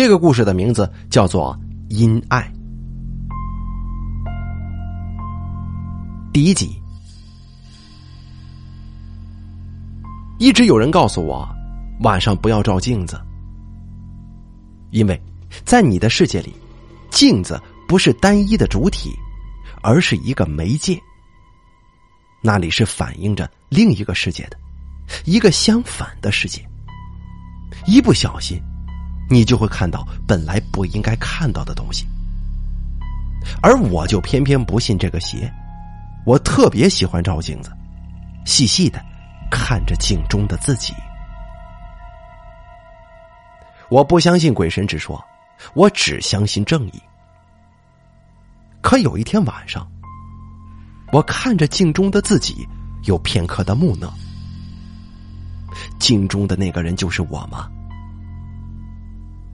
这个故事的名字叫做《因爱》。第一集，一直有人告诉我，晚上不要照镜子，因为在你的世界里，镜子不是单一的主体，而是一个媒介。那里是反映着另一个世界的，一个相反的世界。一不小心，你就会看到本来不应该看到的东西。而我就偏偏不信这个邪。我特别喜欢照镜子，细细的看着镜中的自己。我不相信鬼神之说，我只相信正义。可有一天晚上，我看着镜中的自己，有片刻的木讷。镜中的那个人就是我吗？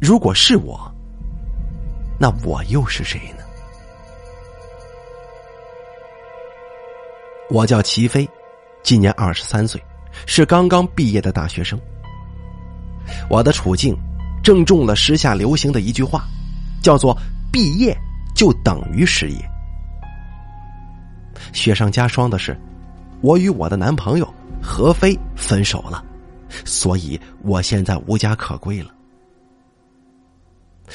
如果是我，那我又是谁呢？我叫齐飞，今年二十三岁，是刚刚毕业的大学生。我的处境正中了时下流行的一句话，叫做“毕业就等于失业”。雪上加霜的是，我与我的男朋友何飞分手了，所以我现在无家可归了。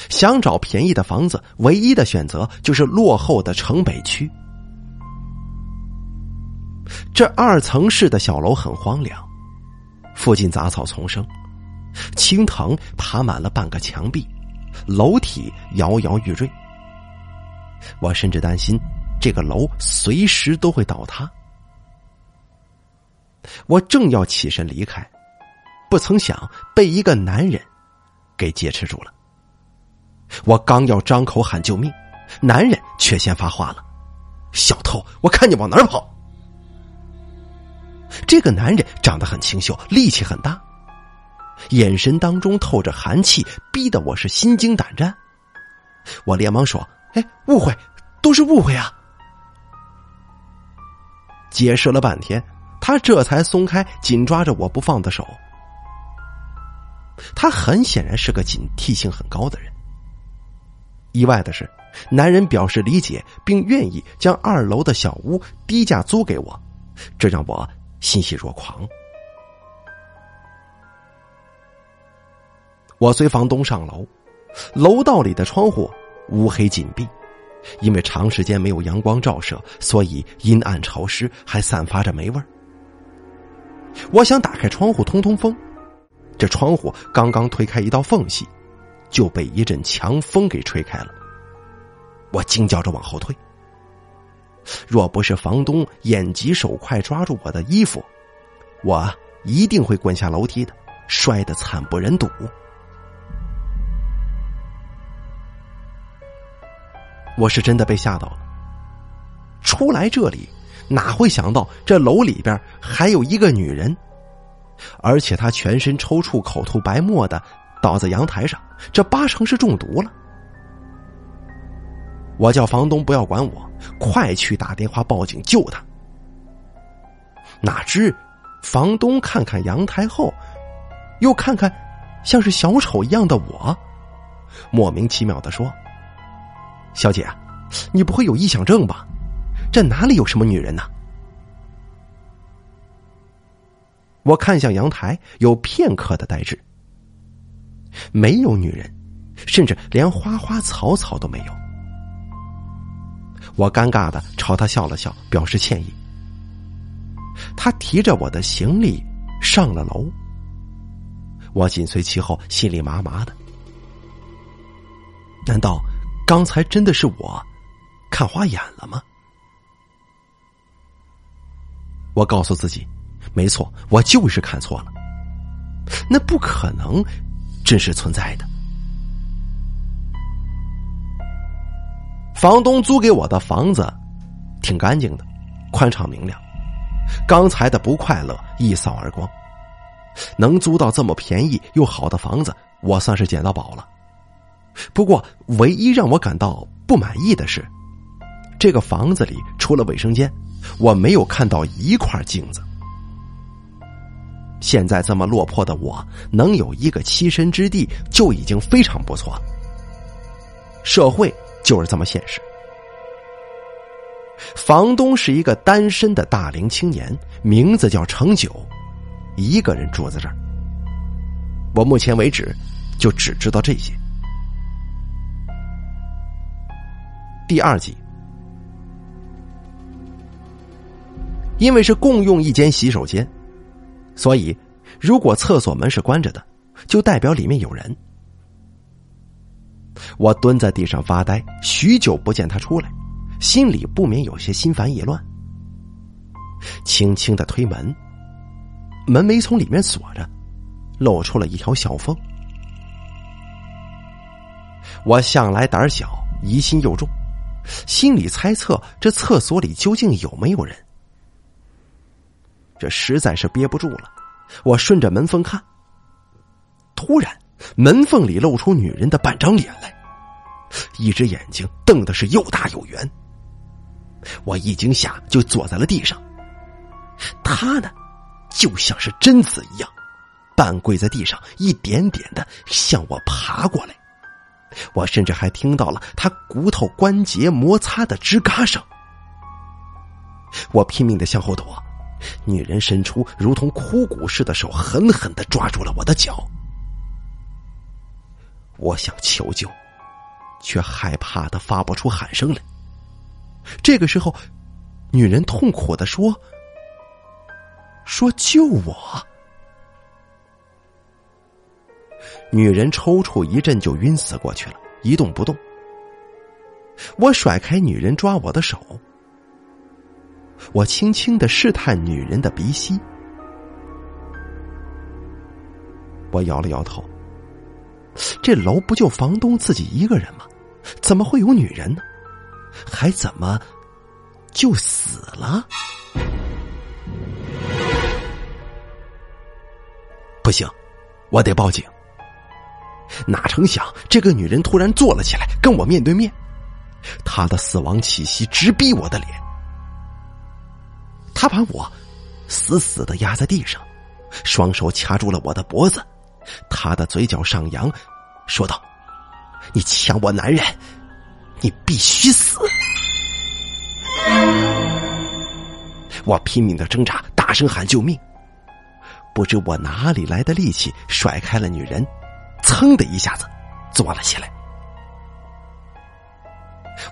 想找便宜的房子，唯一的选择就是落后的城北区。这二层式的小楼很荒凉，附近杂草丛生，青藤爬满了半个墙壁，楼体摇摇欲坠。我甚至担心这个楼随时都会倒塌。我正要起身离开，不曾想被一个男人给劫持住了。我刚要张口喊救命，男人却先发话了：“小偷，我看你往哪儿跑！”这个男人长得很清秀，力气很大，眼神当中透着寒气，逼得我是心惊胆战。我连忙说：“哎，误会，都是误会啊！”解释了半天，他这才松开紧抓着我不放的手。他很显然是个警惕性很高的人。意外的是，男人表示理解，并愿意将二楼的小屋低价租给我，这让我。欣喜若狂。我随房东上楼，楼道里的窗户乌黑紧闭，因为长时间没有阳光照射，所以阴暗潮湿，还散发着霉味儿。我想打开窗户通通风，这窗户刚刚推开一道缝隙，就被一阵强风给吹开了。我惊叫着往后退。若不是房东眼疾手快抓住我的衣服，我一定会滚下楼梯的，摔得惨不忍睹。我是真的被吓到了。出来这里，哪会想到这楼里边还有一个女人，而且她全身抽搐、口吐白沫的倒在阳台上，这八成是中毒了。我叫房东不要管我，快去打电话报警救他。哪知，房东看看阳台后，又看看像是小丑一样的我，莫名其妙的说：“小姐，你不会有臆想症吧？这哪里有什么女人呢？”我看向阳台，有片刻的呆滞，没有女人，甚至连花花草草都没有。我尴尬的朝他笑了笑，表示歉意。他提着我的行李上了楼，我紧随其后，心里麻麻的。难道刚才真的是我看花眼了吗？我告诉自己，没错，我就是看错了。那不可能，真实存在的。房东租给我的房子，挺干净的，宽敞明亮。刚才的不快乐一扫而光。能租到这么便宜又好的房子，我算是捡到宝了。不过，唯一让我感到不满意的是，这个房子里除了卫生间，我没有看到一块镜子。现在这么落魄的我，能有一个栖身之地就已经非常不错。社会就是这么现实。房东是一个单身的大龄青年，名字叫程九，一个人住在这儿。我目前为止就只知道这些。第二集，因为是共用一间洗手间，所以如果厕所门是关着的，就代表里面有人。我蹲在地上发呆，许久不见他出来。心里不免有些心烦意乱，轻轻的推门，门没从里面锁着，露出了一条小缝。我向来胆小，疑心又重，心里猜测这厕所里究竟有没有人。这实在是憋不住了，我顺着门缝看，突然门缝里露出女人的半张脸来，一只眼睛瞪的是又大又圆。我一惊吓，就坐在了地上。他呢，就像是贞子一样，半跪在地上，一点点的向我爬过来。我甚至还听到了他骨头关节摩擦的吱嘎声。我拼命的向后躲，女人伸出如同枯骨似的手，狠狠的抓住了我的脚。我想求救，却害怕的发不出喊声来。这个时候，女人痛苦的说：“说救我。”女人抽搐一阵就晕死过去了，一动不动。我甩开女人抓我的手，我轻轻的试探女人的鼻息。我摇了摇头，这楼不就房东自己一个人吗？怎么会有女人呢？还怎么就死了？不行，我得报警。哪成想，这个女人突然坐了起来，跟我面对面，她的死亡气息直逼我的脸。他把我死死的压在地上，双手掐住了我的脖子，他的嘴角上扬，说道：“你抢我男人！”你必须死！我拼命的挣扎，大声喊救命。不知我哪里来的力气，甩开了女人，噌的一下子坐了起来。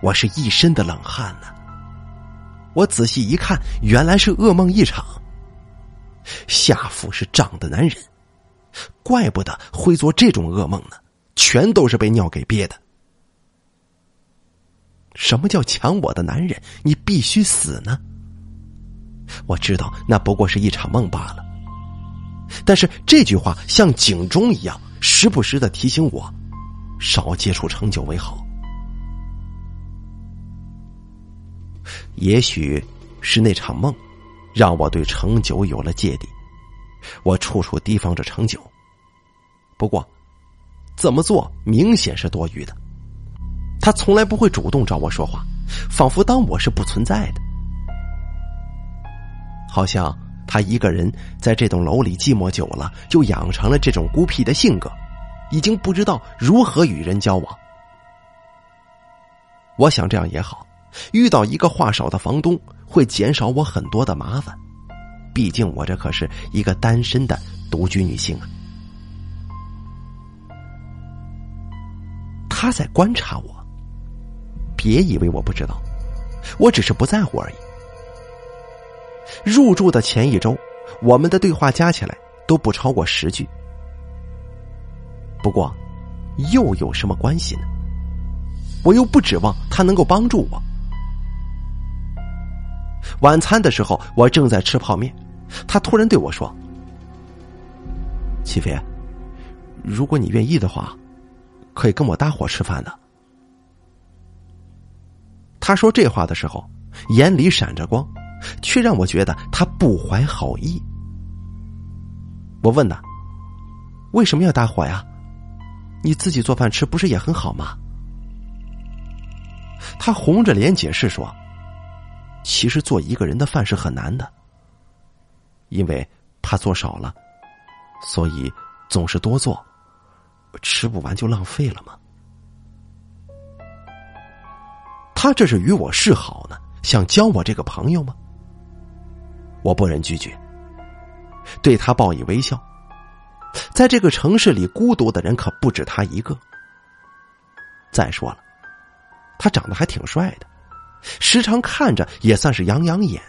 我是一身的冷汗呢。我仔细一看，原来是噩梦一场。下腹是胀的难忍，怪不得会做这种噩梦呢，全都是被尿给憋的。什么叫抢我的男人？你必须死呢！我知道那不过是一场梦罢了，但是这句话像警钟一样，时不时的提醒我，少接触成就为好。也许是那场梦，让我对程九有了芥蒂，我处处提防着程九。不过，怎么做明显是多余的。他从来不会主动找我说话，仿佛当我是不存在的。好像他一个人在这栋楼里寂寞久了，就养成了这种孤僻的性格，已经不知道如何与人交往。我想这样也好，遇到一个话少的房东，会减少我很多的麻烦。毕竟我这可是一个单身的独居女性啊。他在观察我。别以为我不知道，我只是不在乎而已。入住的前一周，我们的对话加起来都不超过十句。不过，又有什么关系呢？我又不指望他能够帮助我。晚餐的时候，我正在吃泡面，他突然对我说：“齐飞，如果你愿意的话，可以跟我搭伙吃饭的。”他说这话的时候，眼里闪着光，却让我觉得他不怀好意。我问他：“为什么要搭伙呀？你自己做饭吃不是也很好吗？”他红着脸解释说：“其实做一个人的饭是很难的，因为怕做少了，所以总是多做，吃不完就浪费了吗？他这是与我示好呢，想交我这个朋友吗？我不忍拒绝，对他报以微笑。在这个城市里，孤独的人可不止他一个。再说了，他长得还挺帅的，时常看着也算是养养眼。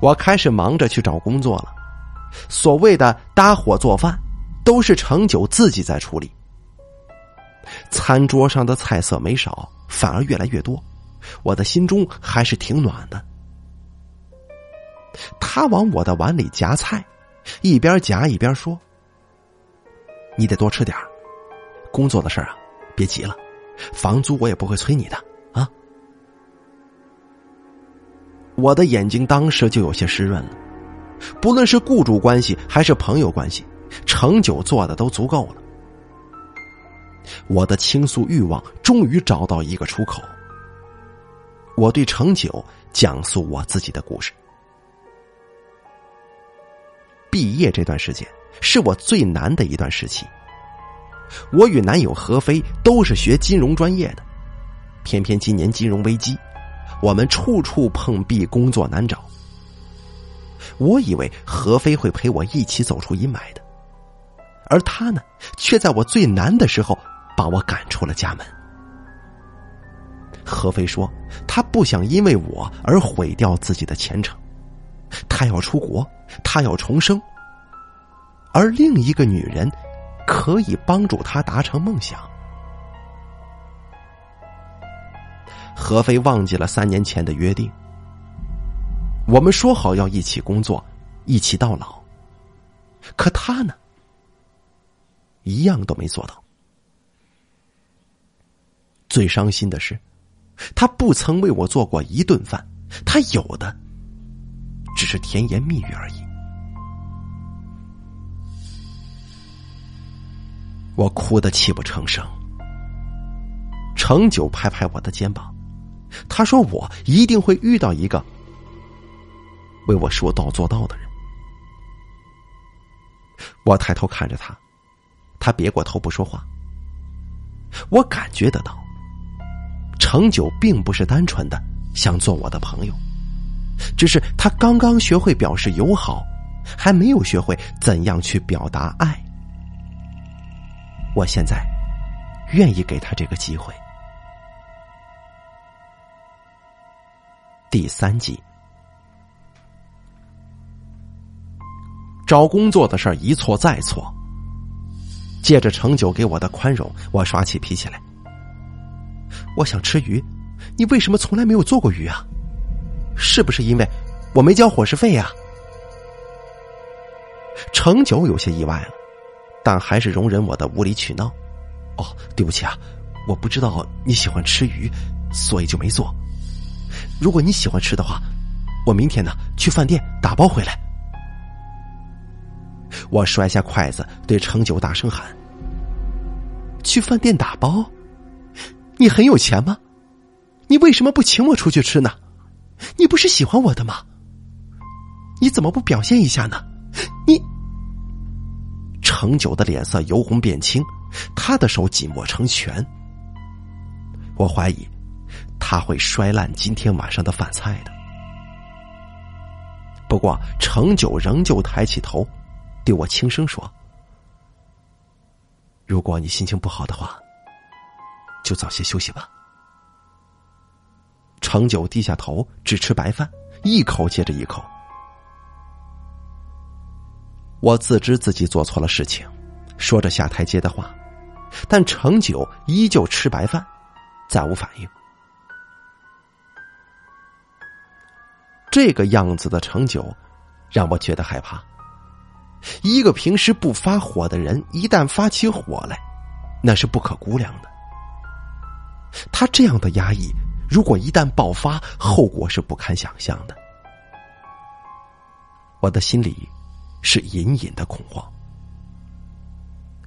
我开始忙着去找工作了，所谓的搭伙做饭，都是程九自己在处理。餐桌上的菜色没少，反而越来越多，我的心中还是挺暖的。他往我的碗里夹菜，一边夹一边说：“你得多吃点工作的事啊，别急了，房租我也不会催你的啊。”我的眼睛当时就有些湿润了。不论是雇主关系还是朋友关系，程九做的都足够了。我的倾诉欲望终于找到一个出口。我对程九讲述我自己的故事。毕业这段时间是我最难的一段时期。我与男友何飞都是学金融专业的，偏偏今年金融危机，我们处处碰壁，工作难找。我以为何飞会陪我一起走出阴霾的，而他呢，却在我最难的时候把我赶出了家门。何飞说，他不想因为我而毁掉自己的前程。他要出国，他要重生，而另一个女人可以帮助他达成梦想。何飞忘记了三年前的约定，我们说好要一起工作，一起到老，可他呢，一样都没做到。最伤心的是，他不曾为我做过一顿饭，他有的。只是甜言蜜语而已。我哭得泣不成声。程九拍拍我的肩膀，他说：“我一定会遇到一个为我说到做到的人。”我抬头看着他，他别过头不说话。我感觉得到，程九并不是单纯的想做我的朋友。只是他刚刚学会表示友好，还没有学会怎样去表达爱。我现在愿意给他这个机会。第三集，找工作的事儿一错再错。借着程九给我的宽容，我耍起脾气来。我想吃鱼，你为什么从来没有做过鱼啊？是不是因为我没交伙食费呀？程九有些意外了，但还是容忍我的无理取闹。哦，对不起啊，我不知道你喜欢吃鱼，所以就没做。如果你喜欢吃的话，我明天呢去饭店打包回来。我摔下筷子，对程九大声喊：“去饭店打包？你很有钱吗？你为什么不请我出去吃呢？”你不是喜欢我的吗？你怎么不表现一下呢？你，程九的脸色由红变青，他的手紧握成拳。我怀疑他会摔烂今天晚上的饭菜的。不过程九仍旧抬起头，对我轻声说：“如果你心情不好的话，就早些休息吧。”程九低下头，只吃白饭，一口接着一口。我自知自己做错了事情，说着下台阶的话，但程九依旧吃白饭，再无反应。这个样子的程九，让我觉得害怕。一个平时不发火的人，一旦发起火来，那是不可估量的。他这样的压抑。如果一旦爆发，后果是不堪想象的。我的心里是隐隐的恐慌。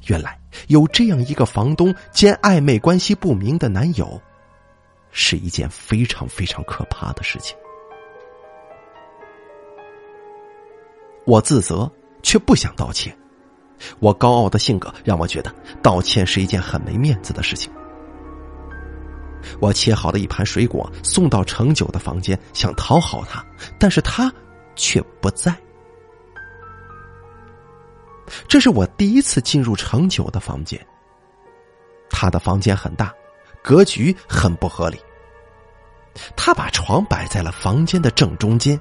原来有这样一个房东兼暧昧关系不明的男友，是一件非常非常可怕的事情。我自责，却不想道歉。我高傲的性格让我觉得道歉是一件很没面子的事情。我切好的一盘水果送到程九的房间，想讨好他，但是他却不在。这是我第一次进入程九的房间。他的房间很大，格局很不合理。他把床摆在了房间的正中间。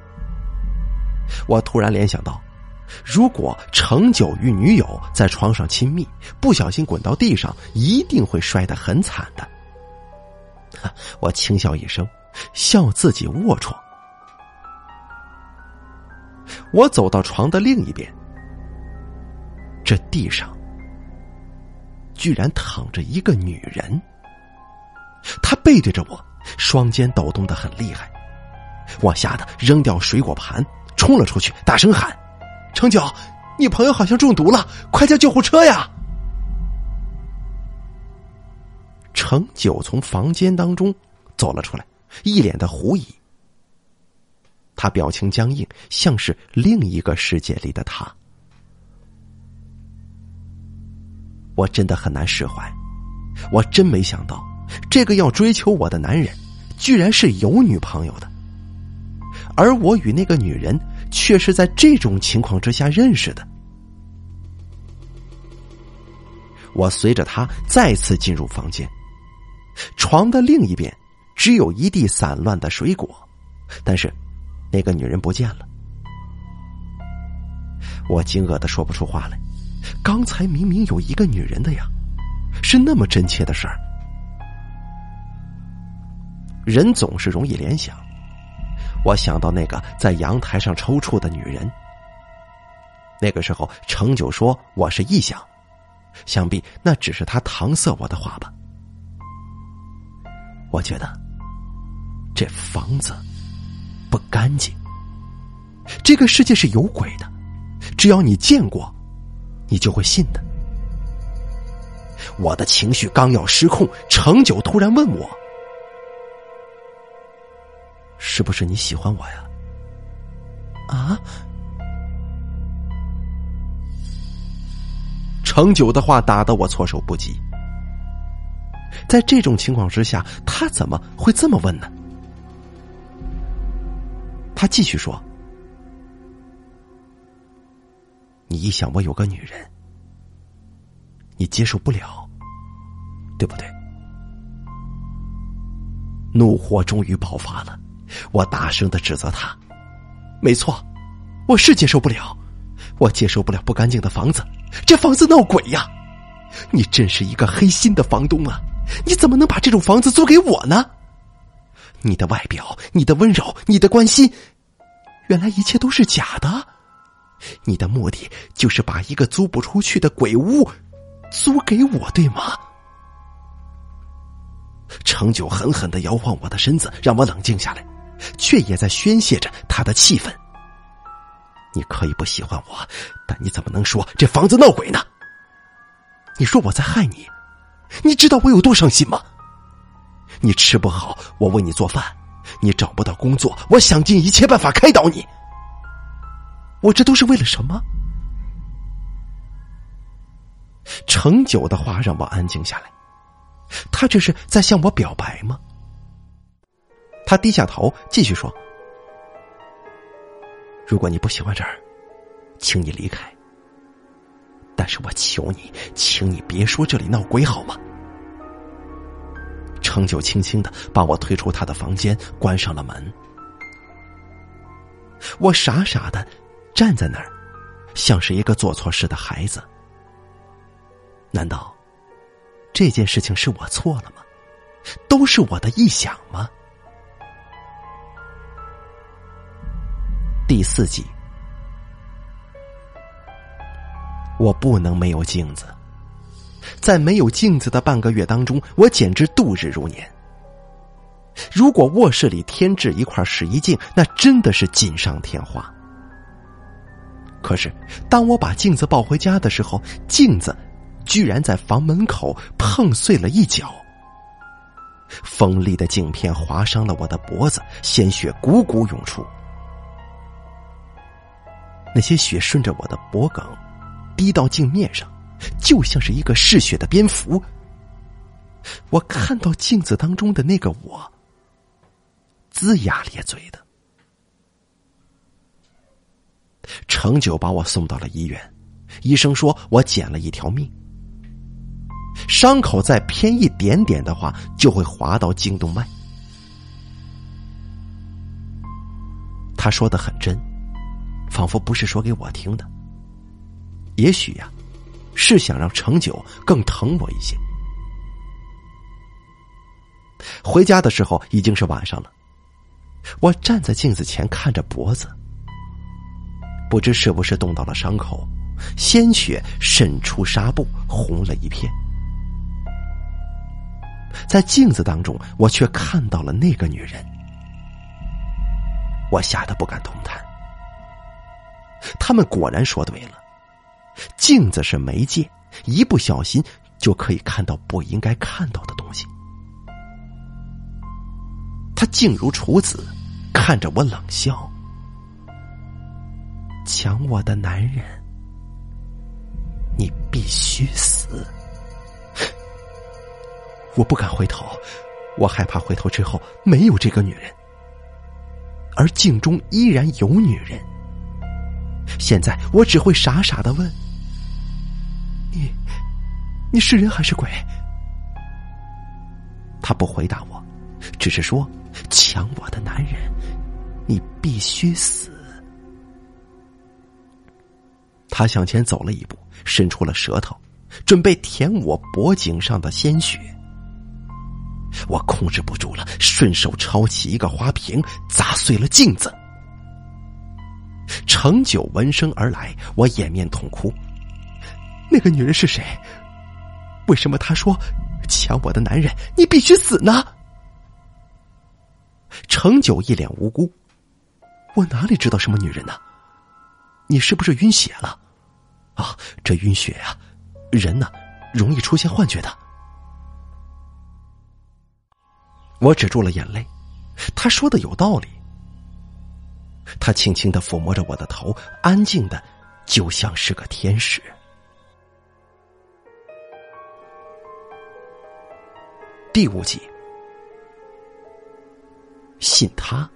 我突然联想到，如果程九与女友在床上亲密，不小心滚到地上，一定会摔得很惨的。我轻笑一声，笑自己龌龊。我走到床的另一边，这地上居然躺着一个女人。她背对着我，双肩抖动的很厉害。我吓得扔掉水果盘，冲了出去，大声喊：“程九，你朋友好像中毒了，快叫救护车呀！”程九从房间当中走了出来，一脸的狐疑。他表情僵硬，像是另一个世界里的他。我真的很难释怀，我真没想到，这个要追求我的男人，居然是有女朋友的，而我与那个女人却是在这种情况之下认识的。我随着他再次进入房间。床的另一边，只有一地散乱的水果，但是那个女人不见了。我惊愕的说不出话来。刚才明明有一个女人的呀，是那么真切的事儿。人总是容易联想，我想到那个在阳台上抽搐的女人。那个时候，程九说我是臆想，想必那只是他搪塞我的话吧。我觉得这房子不干净。这个世界是有鬼的，只要你见过，你就会信的。我的情绪刚要失控，程九突然问我：“是不是你喜欢我呀？”啊！程九的话打得我措手不及。在这种情况之下，他怎么会这么问呢？他继续说：“你一想我有个女人，你接受不了，对不对？”怒火终于爆发了，我大声的指责他：“没错，我是接受不了，我接受不了不干净的房子，这房子闹鬼呀！你真是一个黑心的房东啊！”你怎么能把这种房子租给我呢？你的外表，你的温柔，你的关心，原来一切都是假的。你的目的就是把一个租不出去的鬼屋租给我，对吗？程九狠狠的摇晃我的身子，让我冷静下来，却也在宣泄着他的气愤。你可以不喜欢我，但你怎么能说这房子闹鬼呢？你说我在害你。你知道我有多伤心吗？你吃不好，我为你做饭；你找不到工作，我想尽一切办法开导你。我这都是为了什么？程九的话让我安静下来，他这是在向我表白吗？他低下头继续说：“如果你不喜欢这儿，请你离开。”但是我求你，请你别说这里闹鬼好吗？程九轻轻的把我推出他的房间，关上了门。我傻傻的站在那儿，像是一个做错事的孩子。难道这件事情是我错了吗？都是我的臆想吗？第四集。我不能没有镜子，在没有镜子的半个月当中，我简直度日如年。如果卧室里添置一块试衣镜，那真的是锦上添花。可是，当我把镜子抱回家的时候，镜子居然在房门口碰碎了一角，锋利的镜片划伤了我的脖子，鲜血汩汩涌出。那些血顺着我的脖颈滴到镜面上，就像是一个嗜血的蝙蝠。我看到镜子当中的那个我，龇牙咧嘴的。程九把我送到了医院，医生说我捡了一条命。伤口再偏一点点的话，就会划到颈动脉。他说的很真，仿佛不是说给我听的。也许呀，是想让程九更疼我一些。回家的时候已经是晚上了，我站在镜子前看着脖子，不知是不是冻到了伤口，鲜血渗出纱布，红了一片。在镜子当中，我却看到了那个女人，我吓得不敢动弹。他们果然说对了，镜子是媒介，一不小心就可以看到不应该看到的东西。他静如处子，看着我冷笑：“抢我的男人，你必须死。”我不敢回头，我害怕回头之后没有这个女人，而镜中依然有女人。现在我只会傻傻的问：“你，你是人还是鬼？”他不回答我，只是说：“抢我的男人，你必须死。”他向前走了一步，伸出了舌头，准备舔我脖颈上的鲜血。我控制不住了，顺手抄起一个花瓶，砸碎了镜子。程九闻声而来，我掩面痛哭。那个女人是谁？为什么她说抢我的男人，你必须死呢？程九一脸无辜，我哪里知道什么女人呢？你是不是晕血了？啊，这晕血呀，人呢容易出现幻觉的。我止住了眼泪，他说的有道理。他轻轻的抚摸着我的头，安静的，就像是个天使。第五集，信他，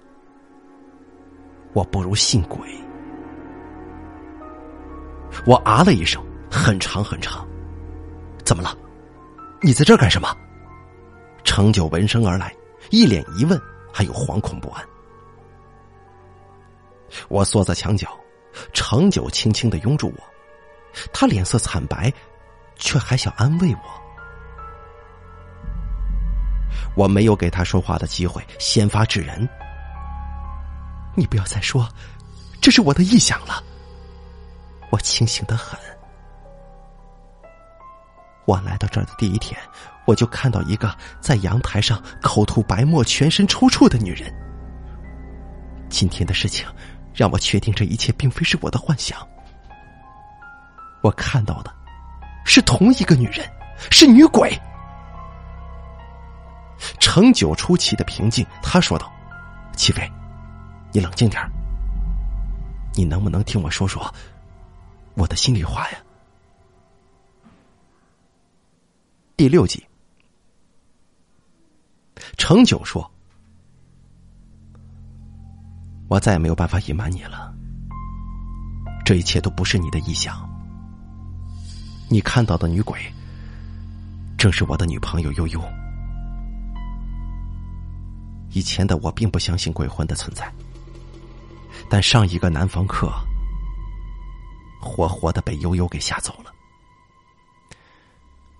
我不如信鬼。我啊了一声，很长很长。怎么了？你在这儿干什么？程九闻声而来，一脸疑问，还有惶恐不安。我缩在墙角，程九轻轻的拥住我，他脸色惨白，却还想安慰我。我没有给他说话的机会，先发制人：“你不要再说，这是我的臆想了。我清醒的很。我来到这儿的第一天。”我就看到一个在阳台上口吐白沫、全身抽搐的女人。今天的事情让我确定这一切并非是我的幻想。我看到的是同一个女人，是女鬼。程九出奇的平静，他说道：“齐飞，你冷静点你能不能听我说说我的心里话呀？”第六集。程九说：“我再也没有办法隐瞒你了。这一切都不是你的臆想。你看到的女鬼，正是我的女朋友悠悠。以前的我并不相信鬼魂的存在，但上一个男房客活活的被悠悠给吓走了。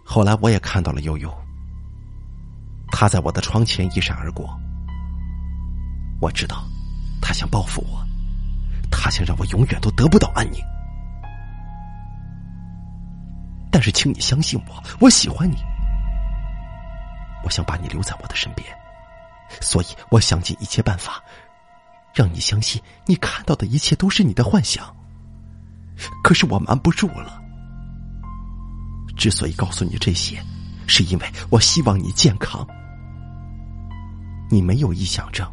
后来我也看到了悠悠。”他在我的窗前一闪而过，我知道，他想报复我，他想让我永远都得不到安宁。但是，请你相信我，我喜欢你，我想把你留在我的身边，所以我想尽一切办法，让你相信你看到的一切都是你的幻想。可是我瞒不住了，之所以告诉你这些，是因为我希望你健康。你没有臆想症，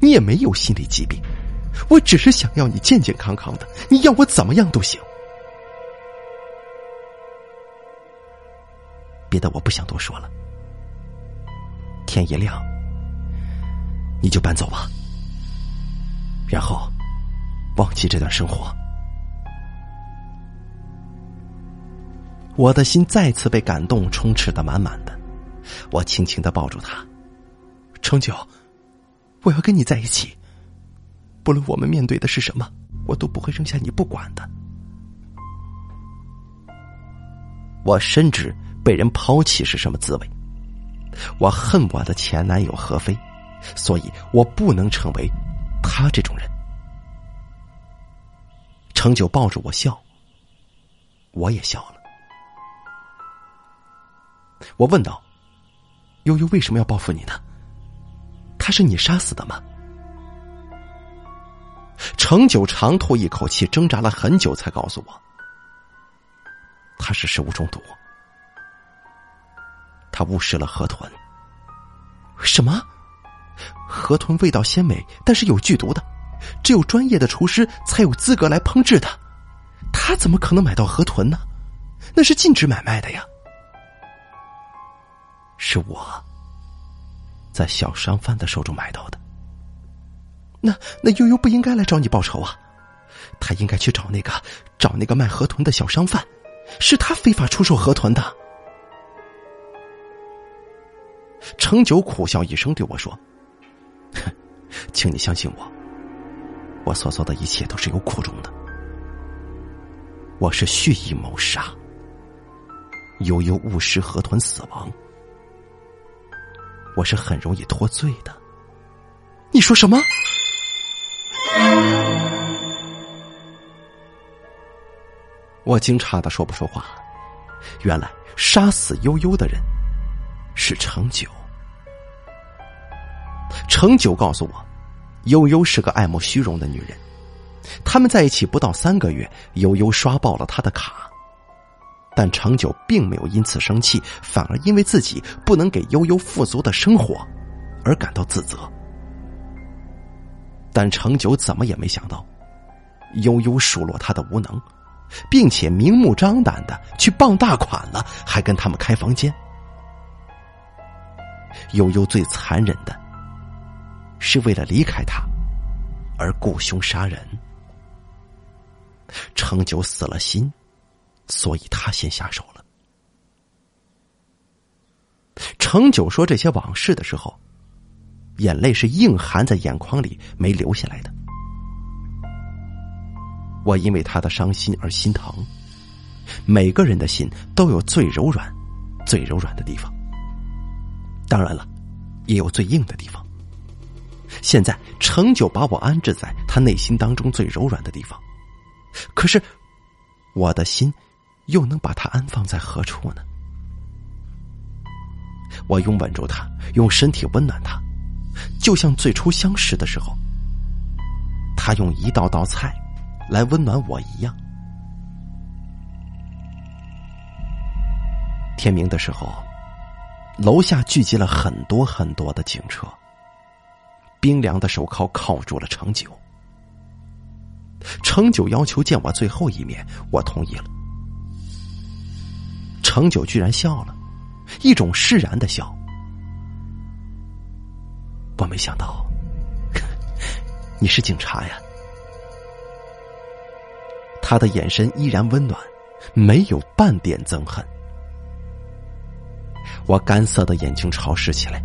你也没有心理疾病，我只是想要你健健康康的，你要我怎么样都行。别的我不想多说了。天一亮，你就搬走吧，然后忘记这段生活。我的心再次被感动充斥的满满的，我轻轻的抱住他，成九，我要跟你在一起，不论我们面对的是什么，我都不会扔下你不管的。我深知被人抛弃是什么滋味，我恨我的前男友何飞，所以我不能成为他这种人。成九抱着我笑，我也笑了。我问道：“悠悠为什么要报复你呢？他是你杀死的吗？”程九长吐一口气，挣扎了很久，才告诉我：“他是食物中毒，他误食了河豚。什么？河豚味道鲜美，但是有剧毒的，只有专业的厨师才有资格来烹制它。他怎么可能买到河豚呢？那是禁止买卖的呀！”是我在小商贩的手中买到的。那那悠悠不应该来找你报仇啊，他应该去找那个找那个卖河豚的小商贩，是他非法出售河豚的。程九苦笑一声对我说：“哼，请你相信我，我所做的一切都是有苦衷的，我是蓄意谋杀，悠悠误食河豚死亡。”我是很容易脱罪的。你说什么？我惊诧的说不出话。原来杀死悠悠的人是程九。程九告诉我，悠悠是个爱慕虚荣的女人。他们在一起不到三个月，悠悠刷爆了他的卡。但程九并没有因此生气，反而因为自己不能给悠悠富足的生活而感到自责。但程九怎么也没想到，悠悠数落他的无能，并且明目张胆的去傍大款了，还跟他们开房间。悠悠最残忍的，是为了离开他而雇凶杀人。程九死了心。所以他先下手了。程九说这些往事的时候，眼泪是硬含在眼眶里没流下来的。我因为他的伤心而心疼。每个人的心都有最柔软、最柔软的地方，当然了，也有最硬的地方。现在程九把我安置在他内心当中最柔软的地方，可是我的心。又能把他安放在何处呢？我拥吻住他，用身体温暖他，就像最初相识的时候，他用一道道菜来温暖我一样。天明的时候，楼下聚集了很多很多的警车，冰凉的手铐铐住了程九。程九要求见我最后一面，我同意了。程九居然笑了，一种释然的笑。我没想到，你是警察呀。他的眼神依然温暖，没有半点憎恨。我干涩的眼睛潮湿起来。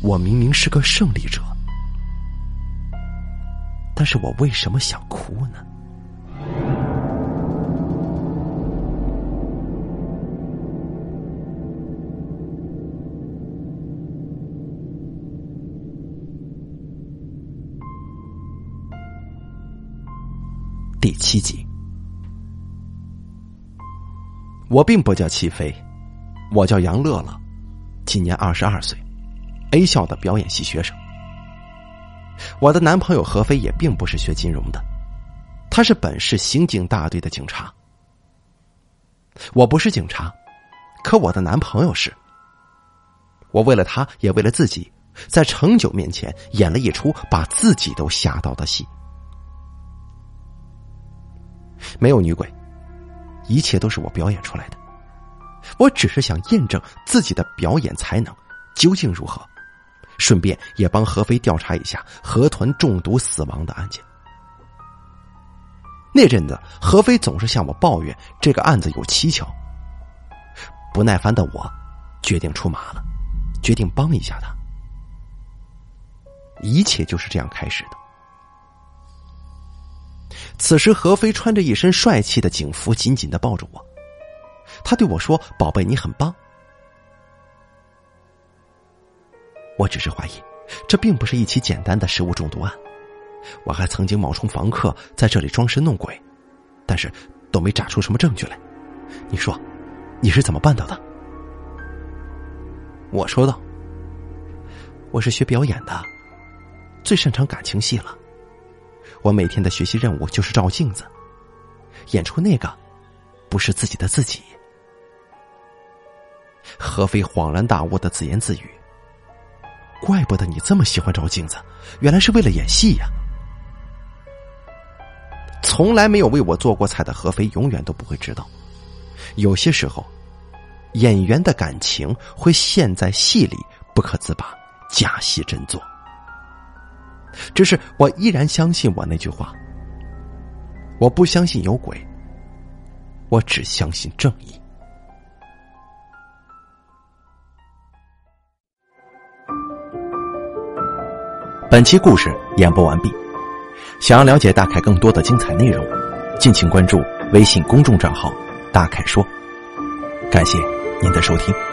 我明明是个胜利者，但是我为什么想哭呢？七级，我并不叫齐飞，我叫杨乐乐，今年二十二岁，A 校的表演系学生。我的男朋友何飞也并不是学金融的，他是本市刑警大队的警察。我不是警察，可我的男朋友是。我为了他，也为了自己，在程九面前演了一出把自己都吓到的戏。没有女鬼，一切都是我表演出来的。我只是想验证自己的表演才能究竟如何，顺便也帮何飞调查一下河豚中毒死亡的案件。那阵子，何飞总是向我抱怨这个案子有蹊跷。不耐烦的我，决定出马了，决定帮一下他。一切就是这样开始的。此时，何飞穿着一身帅气的警服，紧紧的抱着我。他对我说：“宝贝，你很棒。”我只是怀疑，这并不是一起简单的食物中毒案。我还曾经冒充房客在这里装神弄鬼，但是都没查出什么证据来。你说，你是怎么办到的？我说道：“我是学表演的，最擅长感情戏了。我每天的学习任务就是照镜子，演出那个不是自己的自己。”何飞恍然大悟的自言自语：“怪不得你这么喜欢照镜子，原来是为了演戏呀！”从来没有为我做过菜的何飞，永远都不会知道，有些时候，演员的感情会陷在戏里不可自拔，假戏真做。只是我依然相信我那句话：我不相信有鬼，我只相信正义。本期故事演播完毕。想要了解大凯更多的精彩内容，敬请关注微信公众账号“大凯说”。感谢您的收听。